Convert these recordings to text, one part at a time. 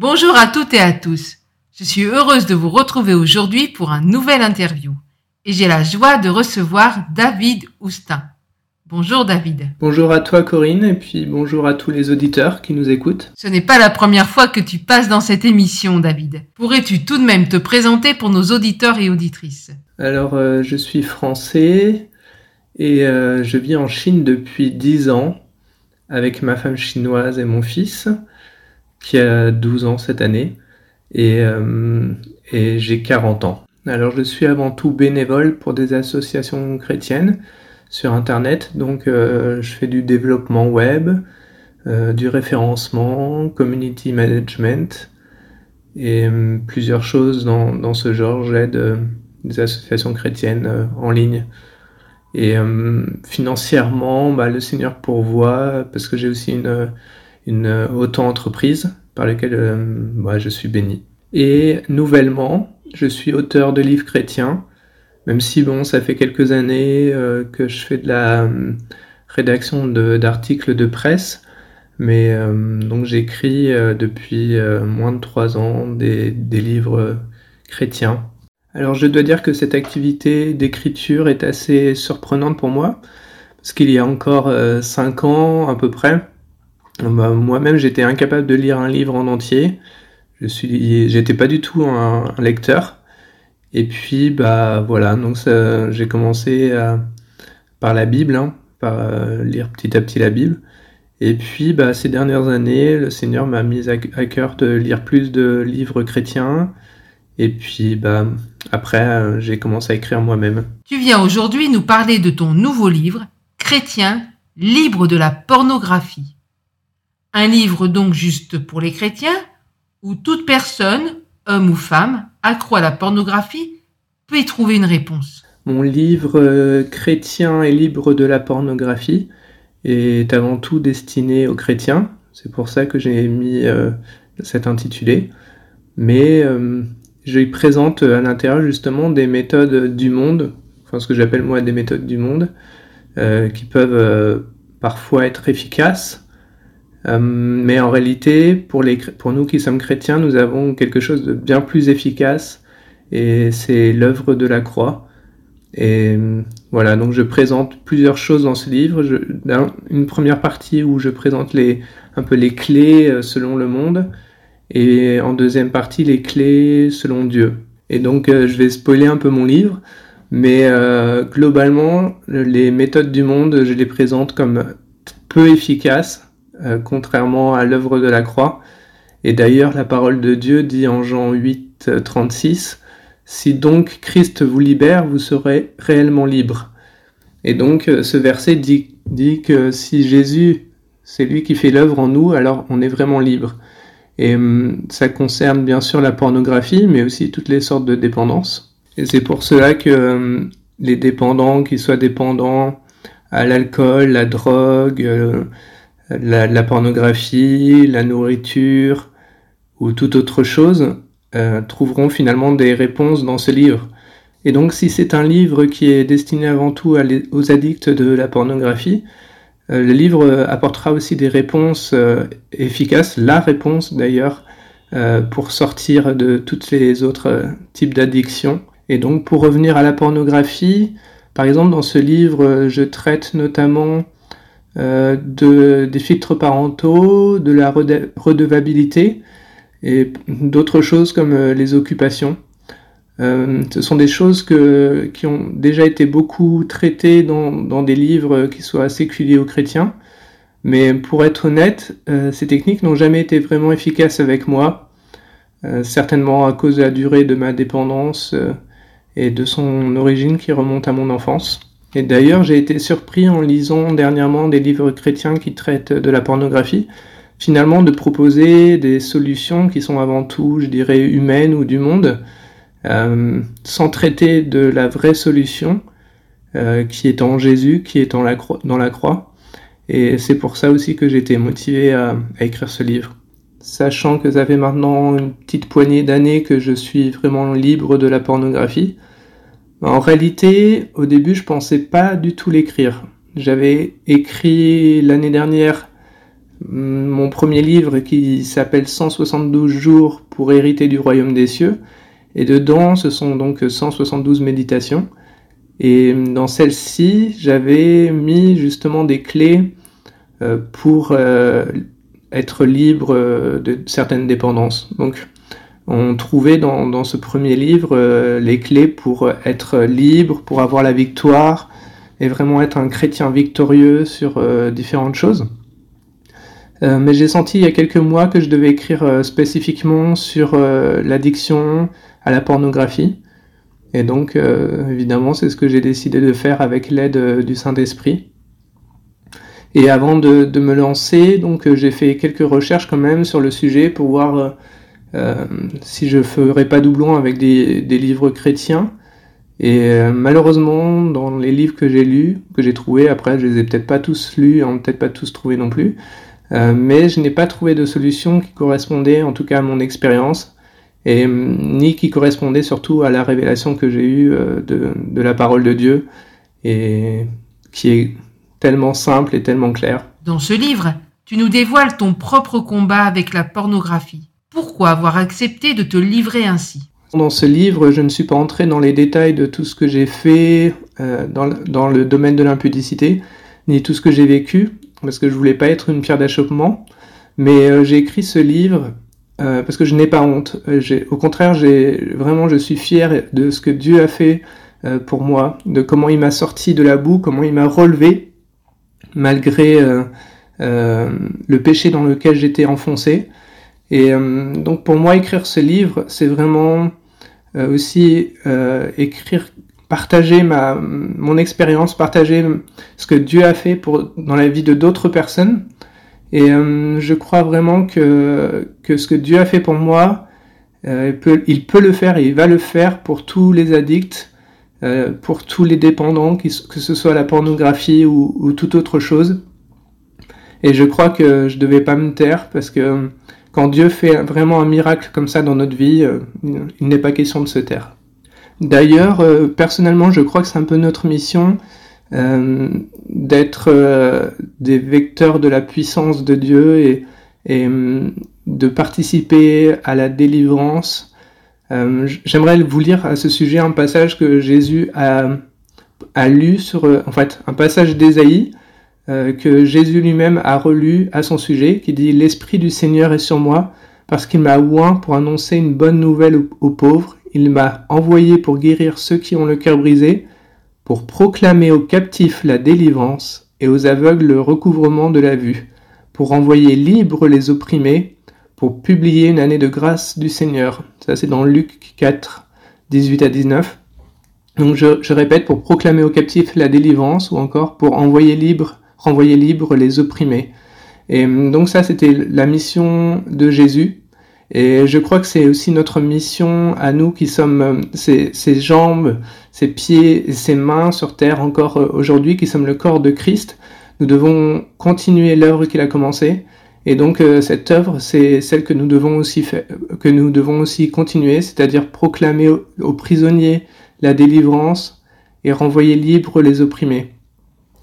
Bonjour à toutes et à tous. Je suis heureuse de vous retrouver aujourd'hui pour un nouvel interview. Et j'ai la joie de recevoir David Oustin. Bonjour David. Bonjour à toi Corinne et puis bonjour à tous les auditeurs qui nous écoutent. Ce n'est pas la première fois que tu passes dans cette émission David. Pourrais-tu tout de même te présenter pour nos auditeurs et auditrices? Alors euh, je suis français et euh, je vis en Chine depuis 10 ans avec ma femme chinoise et mon fils qui a 12 ans cette année, et, euh, et j'ai 40 ans. Alors je suis avant tout bénévole pour des associations chrétiennes sur Internet, donc euh, je fais du développement web, euh, du référencement, community management, et euh, plusieurs choses dans, dans ce genre. J'aide euh, des associations chrétiennes en ligne. Et financièrement, bah, le Seigneur pourvoit parce que j'ai aussi une une euh, auto-entreprise par laquelle euh, je suis béni. Et nouvellement, je suis auteur de livres chrétiens, même si bon, ça fait quelques années euh, que je fais de la rédaction d'articles de, presse, mais donc j'écris depuis moins de trois ans des, des, livres chrétiens. Alors je dois dire que cette activité d'écriture est assez surprenante pour moi, parce qu'il y a encore cinq ans à peu près, bah, moi-même, j'étais incapable de lire un livre en entier. Je suis, j'étais pas du tout un, lecteur. Et puis, bah voilà, donc j'ai commencé par la Bible, hein, par euh, lire petit à petit la Bible. Et puis, bah, ces dernières années, le Seigneur m'a mis à, cœur de lire plus de livres chrétiens. Et puis, bah, après, euh, j'ai commencé à écrire moi-même. Tu viens aujourd'hui nous parler de ton nouveau livre, Chrétien, libre de la pornographie. Un livre donc juste pour les chrétiens, où toute personne, homme ou femme, accro à la pornographie, peut y trouver une réponse. Mon livre euh, Chrétien et libre de la pornographie est avant tout destiné aux chrétiens. C'est pour ça que j'ai mis euh, cet intitulé. Mais euh, je présente à l'intérieur justement des méthodes du monde, enfin ce que j'appelle moi des méthodes du monde, qui peuvent parfois être efficaces, euh, mais en réalité, pour, nous qui sommes chrétiens, nous avons quelque chose de bien plus efficace et c'est l'œuvre de la croix. Et voilà, donc je présente plusieurs choses dans ce livre. Une première partie où je présente un peu les clés euh, selon le monde et en deuxième partie les clés selon Dieu. Et donc euh, je vais spoiler un peu mon livre, mais euh, globalement les méthodes du monde, je les présente comme peu efficaces euh, contrairement à l'œuvre de la croix. Et d'ailleurs, la parole de Dieu dit en Jean 8, 36, Si donc Christ vous libère, vous serez réellement libre. Et donc, euh, ce verset dit, dit que si Jésus, c'est lui qui fait l'œuvre en nous, alors on est vraiment libre. Et hum, ça concerne bien sûr la pornographie, mais aussi toutes les sortes de dépendances. Et c'est pour cela que hum, les dépendants, qu'ils soient dépendants à l'alcool, la drogue, euh, la, pornographie, la nourriture ou toute autre chose euh, trouveront finalement des réponses dans ce livre. Et donc si c'est un livre qui est destiné avant tout aux addicts de la pornographie, euh, le livre apportera aussi des réponses euh, efficaces, la réponse d'ailleurs, pour sortir de toutes les autres types d'addictions. Et donc pour revenir à la pornographie, par exemple dans ce livre, je traite notamment euh, de, des filtres parentaux, de la redevabilité et d'autres choses comme euh, les occupations. Euh, ce sont des choses qui ont déjà été beaucoup traitées dans, des livres qui soient séculiers aux chrétiens. Mais pour être honnête, ces techniques n'ont jamais été vraiment efficaces avec moi, certainement à cause de la durée de ma dépendance et de son origine qui remonte à mon enfance. Et d'ailleurs, j'ai été surpris en lisant dernièrement des livres chrétiens qui traitent de la pornographie, finalement de proposer des solutions qui sont avant tout, je dirais, humaines ou du monde, euh, sans traiter de la vraie solution euh, qui est en Jésus, qui est dans la, croix. Et c'est pour ça aussi que j'ai été motivé à, à écrire ce livre. Sachant que ça fait maintenant une petite poignée d'années que je suis vraiment libre de la pornographie, en réalité, au début, je pensais pas du tout l'écrire. J'avais écrit l'année dernière mon premier livre qui s'appelle 172 jours pour hériter du royaume des cieux. Et dedans, ce sont donc 172 méditations. Et dans celle-ci, j'avais mis justement des clés euh, pour euh, être libre euh, de certaines dépendances. Donc, on trouvait dans, ce premier livre les clés pour être libre, pour avoir la victoire et vraiment être un chrétien victorieux sur différentes choses. mais j'ai senti il y a quelques mois que je devais écrire spécifiquement sur l'addiction à la pornographie. Et donc, euh, évidemment, c'est ce que j'ai décidé de faire avec l'aide euh, du Saint-Esprit. Et avant de, de, me lancer, donc euh, j'ai fait quelques recherches quand même sur le sujet pour voir euh, si je ferais pas doublon avec des, livres chrétiens. Et malheureusement, dans les livres que j'ai lus, que j'ai trouvés, après je les ai peut-être pas tous lus, hein, peut-être pas tous trouvés non plus, mais je n'ai pas trouvé de solution qui correspondait, en tout cas à mon expérience, et ni qui correspondait surtout à la révélation que j'ai eue euh, de, de, la parole de Dieu et qui est tellement simple et tellement claire. Dans ce livre, tu nous dévoiles ton propre combat avec la pornographie. Pourquoi avoir accepté de te livrer ainsi? Dans ce livre, je ne suis pas entré dans les détails de tout ce que j'ai fait euh, dans, le domaine de l'impudicité, ni tout ce que j'ai vécu, parce que je voulais pas être une pierre d'achoppement. Mais euh, j'ai écrit ce livre euh, parce que je n'ai pas honte. Au contraire, vraiment, je suis fier de ce que Dieu a fait pour moi, de comment il m'a sorti de la boue, comment il m'a relevé malgré le péché dans lequel j'étais enfoncé. Et donc pour moi, écrire ce livre, c'est vraiment aussi écrire, partager ma mon expérience, partager ce que Dieu a fait pour dans la vie de d'autres personnes et euh, je crois vraiment que, que ce que Dieu a fait pour moi, euh, il, peut, il, peut, le faire et il va le faire pour tous les addicts, euh, pour tous les dépendants, que ce soit la pornographie ou, ou, toute autre chose. Et je crois que je devais pas me taire parce que quand Dieu fait vraiment un miracle comme ça dans notre vie, il n'est pas question de se taire. D'ailleurs, personnellement, je crois que c'est un peu notre mission euh, d'être euh, des vecteurs de la puissance de Dieu et, de participer à la délivrance. Euh, j'aimerais vous lire à ce sujet un passage que Jésus a, a lu sur, en fait, un passage d'Ésaïe que Jésus lui-même a relu à son sujet, qui dit L'Esprit du Seigneur est sur moi, parce qu'il m'a oint pour annoncer une bonne nouvelle aux pauvres, il m'a envoyé pour guérir ceux qui ont le cœur brisé, pour proclamer aux captifs la délivrance et aux aveugles le recouvrement de la vue, pour envoyer libres les opprimés, pour publier une année de grâce du Seigneur. Ça c'est dans Luc 4, 18 à 19. Donc je, je, répète, pour proclamer aux captifs la délivrance ou encore pour envoyer libre, renvoyer libres les opprimés. Et donc ça c'était la mission de Jésus et je crois que c'est aussi notre mission à nous qui sommes ces, ces jambes, ces pieds et ces mains sur terre encore euh, aujourd'hui, qui sommes le corps de Christ. Nous devons continuer l'œuvre qu'il a commencée. Et donc euh, cette œuvre, c'est celle que nous devons aussi faire, que nous devons aussi continuer, c'est-à-dire proclamer aux, prisonniers la délivrance et renvoyer libres les opprimés.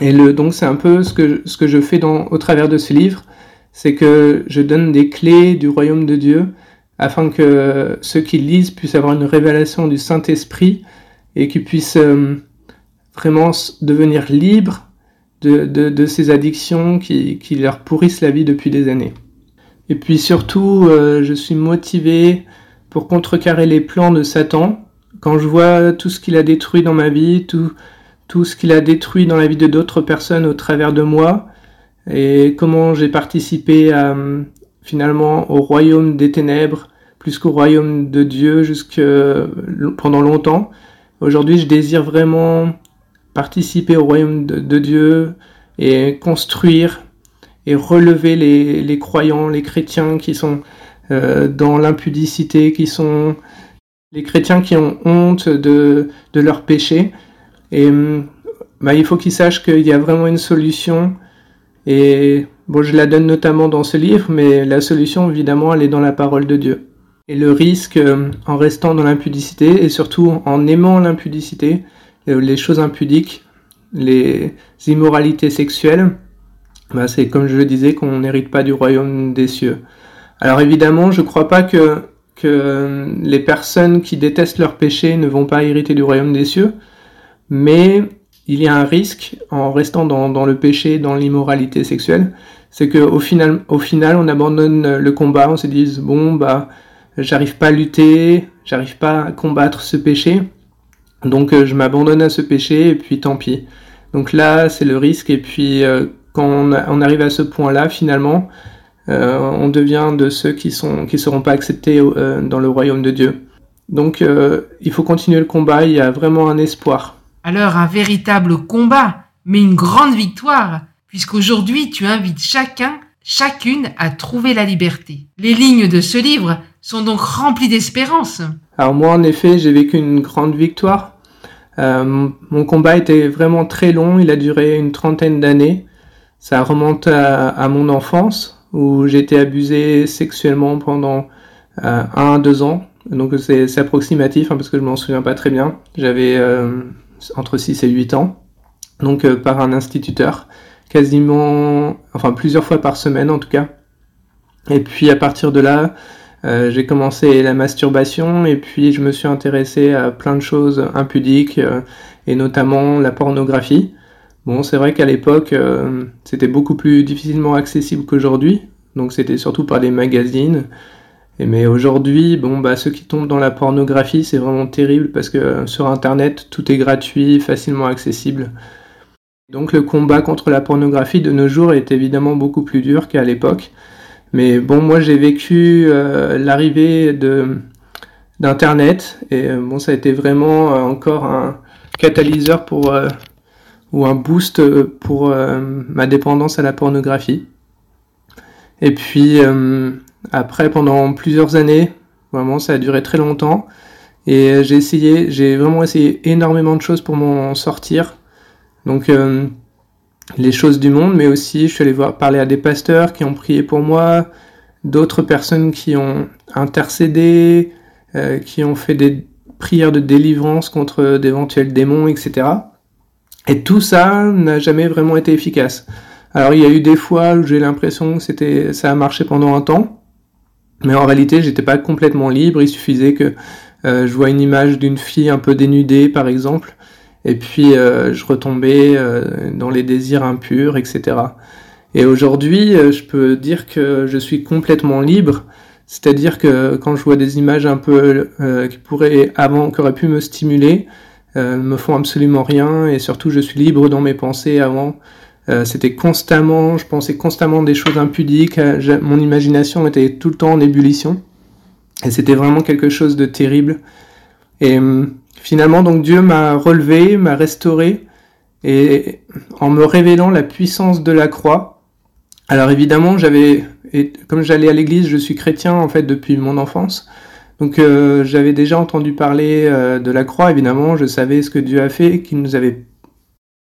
Et donc c'est un peu ce que, ce que je fais au travers de ce livre c'est que je donne des clés du royaume de Dieu afin que ceux qui lisent puissent avoir une révélation du Saint-Esprit et qu'ils puissent euh, vraiment devenir libres de, de, ces addictions qui, qui, leur pourrissent la vie depuis des années. Et puis surtout, euh, je suis motivé pour contrecarrer les plans de Satan. Quand je vois tout ce qu'il a détruit dans ma vie, tout, tout ce qu'il a détruit dans la vie de d'autres personnes au travers de moi, et comment j'ai participé finalement au royaume des ténèbres plus qu'au royaume de Dieu jusque pendant longtemps. Aujourd'hui, je désire vraiment participer au royaume de, Dieu et construire et relever les, croyants, les chrétiens qui sont euh, dans l'impudicité, qui sont les chrétiens qui ont honte de, de leurs péchés. Et bah, il faut qu'ils sachent qu'il y a vraiment une solution et bon, je la donne notamment dans ce livre, mais la solution, évidemment, elle est dans la parole de Dieu. Et le risque, euh, en restant dans l'impudicité, et surtout en aimant l'impudicité, euh, les choses impudiques, les immoralités sexuelles, bah, c'est comme je le disais qu'on n'hérite pas du royaume des cieux. Alors évidemment, je ne crois pas que, que les personnes qui détestent leur péché ne vont pas hériter du royaume des cieux, mais il y a un risque en restant dans, le péché, dans l'immoralité sexuelle, c'est qu'au final, au final, on abandonne le combat, on se dit bon bah j'arrive pas à lutter, j'arrive pas à combattre ce péché, donc euh, je m'abandonne à ce péché et puis tant pis. Donc là, c'est le risque et puis euh, quand on, arrive à ce point-là, finalement, euh, on devient de ceux qui sont qui seront pas acceptés dans le royaume de Dieu. Donc il faut continuer le combat, il y a vraiment un espoir. Alors un véritable combat, mais une grande victoire, puisqu'aujourd'hui tu invites chacun, chacune à trouver la liberté. Les lignes de ce livre sont donc remplies d'espérance. Alors moi en effet j'ai vécu une grande victoire. Euh, mon combat était vraiment très long, il a duré une trentaine d'années. Ça remonte à, mon enfance, où été abusé sexuellement pendant euh, un deux ans. Donc c'est approximatif hein, parce que je m'en souviens pas très bien. J'avais euh, entre 6 et 8 ans. Donc euh, par un instituteur, quasiment, enfin plusieurs fois par semaine en tout cas. Et puis à partir de là, euh, j'ai commencé la masturbation et puis je me suis intéressé à plein de choses impudiques euh, et notamment la pornographie. Bon, c'est vrai qu'à l'époque, c'était beaucoup plus difficilement accessible qu'aujourd'hui, donc c'était surtout par les magazines. Et mais aujourd'hui, bon, bah, ceux qui tombent dans la pornographie, c'est vraiment terrible parce que euh, sur Internet, tout est gratuit, facilement accessible. Donc le combat contre la pornographie de nos jours est évidemment beaucoup plus dur qu'à l'époque. Mais bon, moi j'ai vécu euh, l'arrivée d'Internet et euh, bon, ça a été vraiment encore un catalyseur pour ou un boost pour ma dépendance à la pornographie. Et puis après, pendant plusieurs années, vraiment ça a duré très longtemps, et j'ai essayé, j'ai vraiment essayé énormément de choses pour m'en sortir. Donc euh, les choses du monde, mais aussi je suis allé voir parler à des pasteurs qui ont prié pour moi, d'autres personnes qui ont intercédé, euh, qui ont fait des prières de délivrance contre d'éventuels démons, etc. Et tout ça n'a jamais vraiment été efficace. Alors il y a eu des fois où j'ai l'impression que c'était ça a marché pendant un temps, mais en réalité j'étais pas complètement libre. Il suffisait que euh, je vois une image d'une fille un peu dénudée par exemple, et puis euh, je retombais euh, dans les désirs impurs, etc. Et aujourd'hui, euh, je peux dire que je suis complètement libre. C'est-à-dire que quand je vois des images un peu qui pourraient avant, qui auraient pu me stimuler, euh, me font absolument rien et surtout je suis libre dans mes pensées avant. Euh, c'était constamment, je pensais constamment des choses impudiques, euh, mon imagination était tout le temps en ébullition et c'était vraiment quelque chose de terrible. Et euh, finalement donc Dieu m'a relevé, m'a restauré et en me révélant la puissance de la croix. Alors évidemment j'avais, comme j'allais à l'église, je suis chrétien en fait depuis mon enfance. Donc euh, j'avais déjà entendu parler de la croix, évidemment, je savais ce que Dieu a fait, qu'il nous avait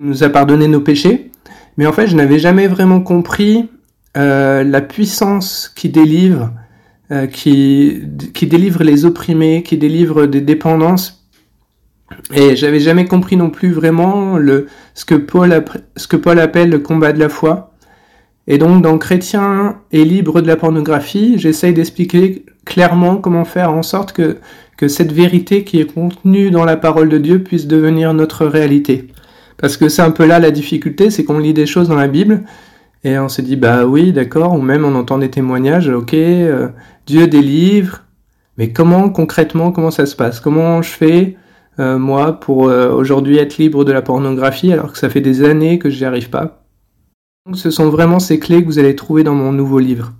nous a pardonné nos péchés, mais en fait je n'avais jamais vraiment compris euh, la puissance qui délivre, euh, qui, délivre les opprimés, qui délivre des dépendances. Et j'avais jamais compris non plus vraiment ce, que Paul, appelle le combat de la foi. Et donc dans Chrétien et libre de la pornographie, j'essaye d'expliquer clairement comment faire en sorte que cette vérité qui est contenue dans la parole de Dieu puisse devenir notre réalité. Parce que c'est un peu là la difficulté, c'est qu'on lit des choses dans la Bible et on se dit bah oui d'accord, ou même on entend des témoignages, ok, euh, Dieu délivre, mais comment concrètement comment ça se passe? Comment je fais euh, moi pour euh, aujourd'hui être libre de la pornographie alors que ça fait des années que j'y arrive pas? Donc ce sont vraiment ces clés que vous allez trouver dans mon nouveau livre.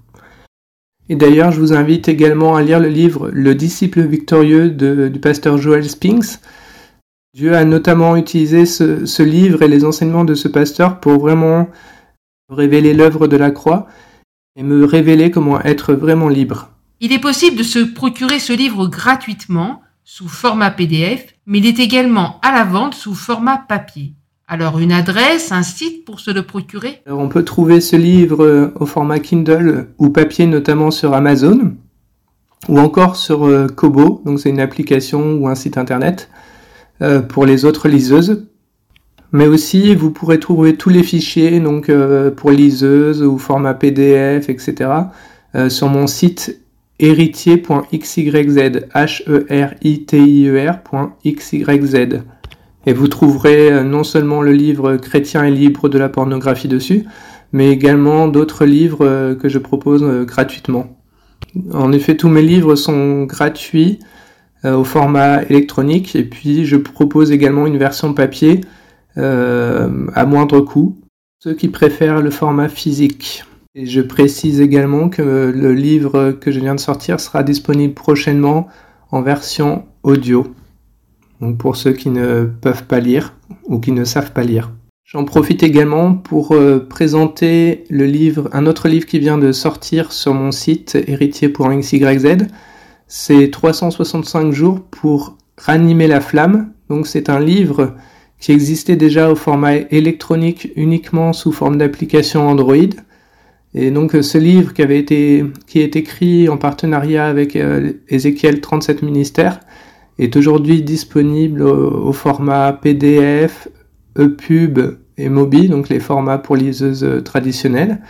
Et d'ailleurs, je vous invite également à lire le livre Le disciple victorieux du pasteur Joel Spinks. Dieu a notamment utilisé ce, ce, livre et les enseignements de ce pasteur pour vraiment révéler l'œuvre de la croix et me révéler comment être vraiment libre. Il est possible de se procurer ce livre gratuitement sous format PDF, mais il est également à la vente sous format papier. Alors une adresse, un site pour se le procurer? Alors on peut trouver ce livre euh, au format Kindle ou papier notamment sur Amazon ou encore sur euh, Kobo, donc c'est une application ou un site internet pour les autres liseuses. Mais aussi, vous pourrez trouver tous les fichiers, donc euh, pour liseuse ou format PDF, etc., euh, sur mon site héritier.xyz, e e. Et vous trouverez euh, non seulement le livre Chrétien et libre de la pornographie dessus, mais également d'autres livres que je propose gratuitement. En effet, tous mes livres sont gratuits au format électronique et puis je propose également une version papier euh, à moindre coût, ceux qui préfèrent le format physique. Et je précise également que le livre que je viens de sortir sera disponible prochainement en version audio. Donc pour ceux qui ne peuvent pas lire ou qui ne savent pas lire. J'en profite également pour euh, présenter le livre, un autre livre qui vient de sortir sur mon site héritier.xyz. C'est 365 jours pour ranimer la flamme. Donc c'est un livre qui existait déjà au format électronique uniquement sous forme d'application Android. Et donc euh, ce livre qui avait été qui est écrit en partenariat avec euh, Ezekiel 37 ministères est aujourd'hui disponible au, format PDF, EPUB et MOBI, donc les formats pour liseuses euh, traditionnelles,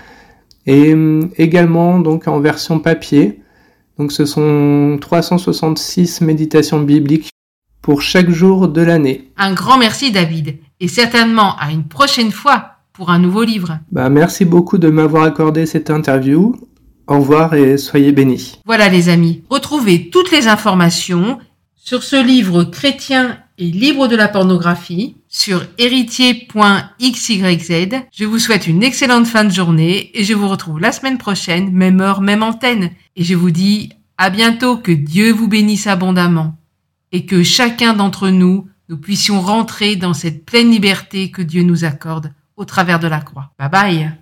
et également donc en version papier. Donc ce sont 366 méditations bibliques pour chaque jour de l'année. Un grand merci David et certainement à une prochaine fois pour un nouveau livre. Bah, merci beaucoup de m'avoir accordé cette interview. Au revoir et soyez bénis. Voilà les amis, retrouvez toutes les informations sur ce livre chrétien et libre de la pornographie sur héritier.xyz. Je vous souhaite une excellente fin de journée et je vous retrouve la semaine prochaine, même heure, même antenne. Et je vous dis à bientôt, que Dieu vous bénisse abondamment et que chacun d'entre nous, nous puissions rentrer dans cette pleine liberté que Dieu nous accorde au travers de la croix. Bye bye